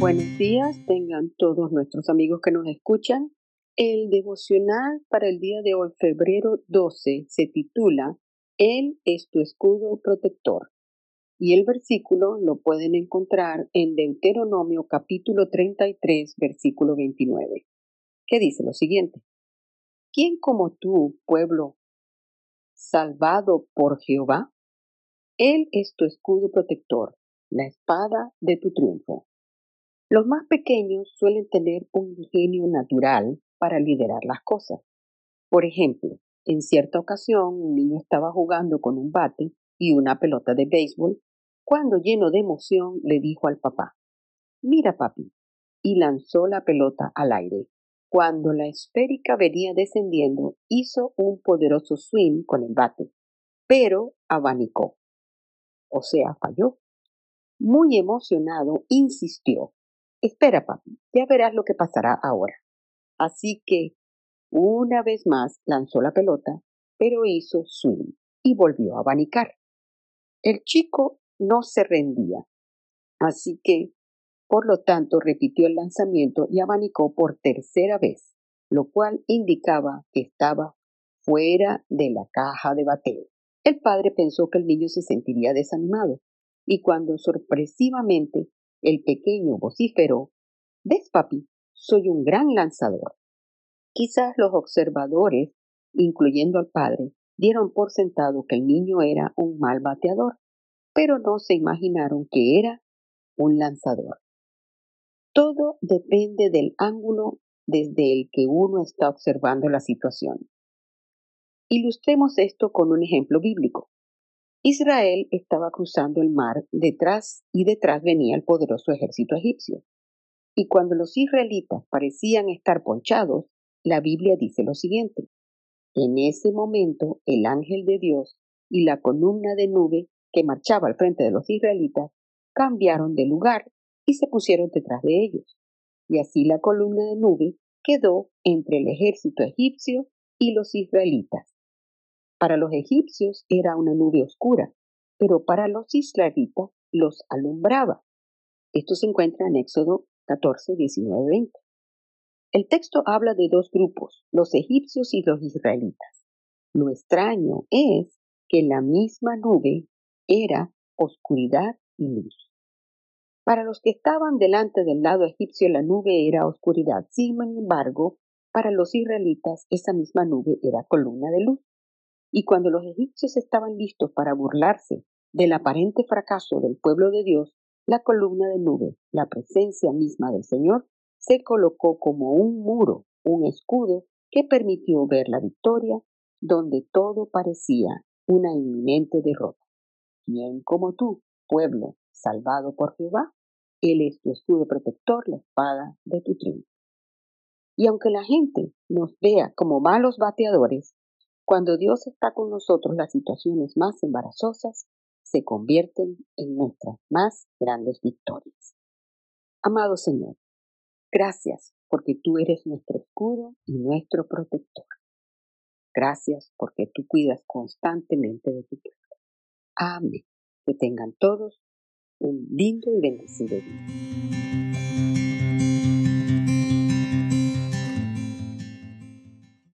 Buenos días, tengan todos nuestros amigos que nos escuchan. El devocional para el día de hoy, febrero 12, se titula Él es tu escudo protector. Y el versículo lo pueden encontrar en Deuteronomio capítulo 33, versículo 29, que dice lo siguiente. ¿Quién como tú, pueblo salvado por Jehová? Él es tu escudo protector, la espada de tu triunfo. Los más pequeños suelen tener un ingenio natural para liderar las cosas. Por ejemplo, en cierta ocasión un niño estaba jugando con un bate y una pelota de béisbol cuando lleno de emoción le dijo al papá, Mira papi, y lanzó la pelota al aire. Cuando la esférica venía descendiendo, hizo un poderoso swing con el bate, pero abanicó. O sea, falló. Muy emocionado, insistió, Espera, papi, ya verás lo que pasará ahora. Así que, una vez más, lanzó la pelota, pero hizo swing y volvió a abanicar. El chico no se rendía, así que, por lo tanto, repitió el lanzamiento y abanicó por tercera vez, lo cual indicaba que estaba fuera de la caja de bateo. El padre pensó que el niño se sentiría desanimado, y cuando sorpresivamente el pequeño vociferó, ¿Ves, papi? Soy un gran lanzador. Quizás los observadores, incluyendo al padre, dieron por sentado que el niño era un mal bateador, pero no se imaginaron que era un lanzador. Todo depende del ángulo desde el que uno está observando la situación. Ilustremos esto con un ejemplo bíblico. Israel estaba cruzando el mar detrás y detrás venía el poderoso ejército egipcio. Y cuando los israelitas parecían estar ponchados, la Biblia dice lo siguiente. En ese momento el ángel de Dios y la columna de nube que marchaba al frente de los israelitas cambiaron de lugar y se pusieron detrás de ellos. Y así la columna de nube quedó entre el ejército egipcio y los israelitas. Para los egipcios era una nube oscura, pero para los israelitas los alumbraba. Esto se encuentra en Éxodo 14, 19, 20. El texto habla de dos grupos, los egipcios y los israelitas. Lo extraño es que la misma nube era oscuridad y luz. Para los que estaban delante del lado egipcio la nube era oscuridad. Sin embargo, para los israelitas esa misma nube era columna de luz. Y cuando los egipcios estaban listos para burlarse del aparente fracaso del pueblo de Dios, la columna de nube, la presencia misma del Señor, se colocó como un muro, un escudo que permitió ver la victoria donde todo parecía una inminente derrota. ¿Quién como tú, pueblo salvado por Jehová? Él es tu escudo protector, la espada de tu triunfo. Y aunque la gente nos vea como malos bateadores, cuando Dios está con nosotros, las situaciones más embarazosas se convierten en nuestras más grandes victorias. Amado Señor, gracias porque tú eres nuestro escudo y nuestro protector. Gracias porque tú cuidas constantemente de tu pueblo. Amén. Que tengan todos un lindo y bendecido día.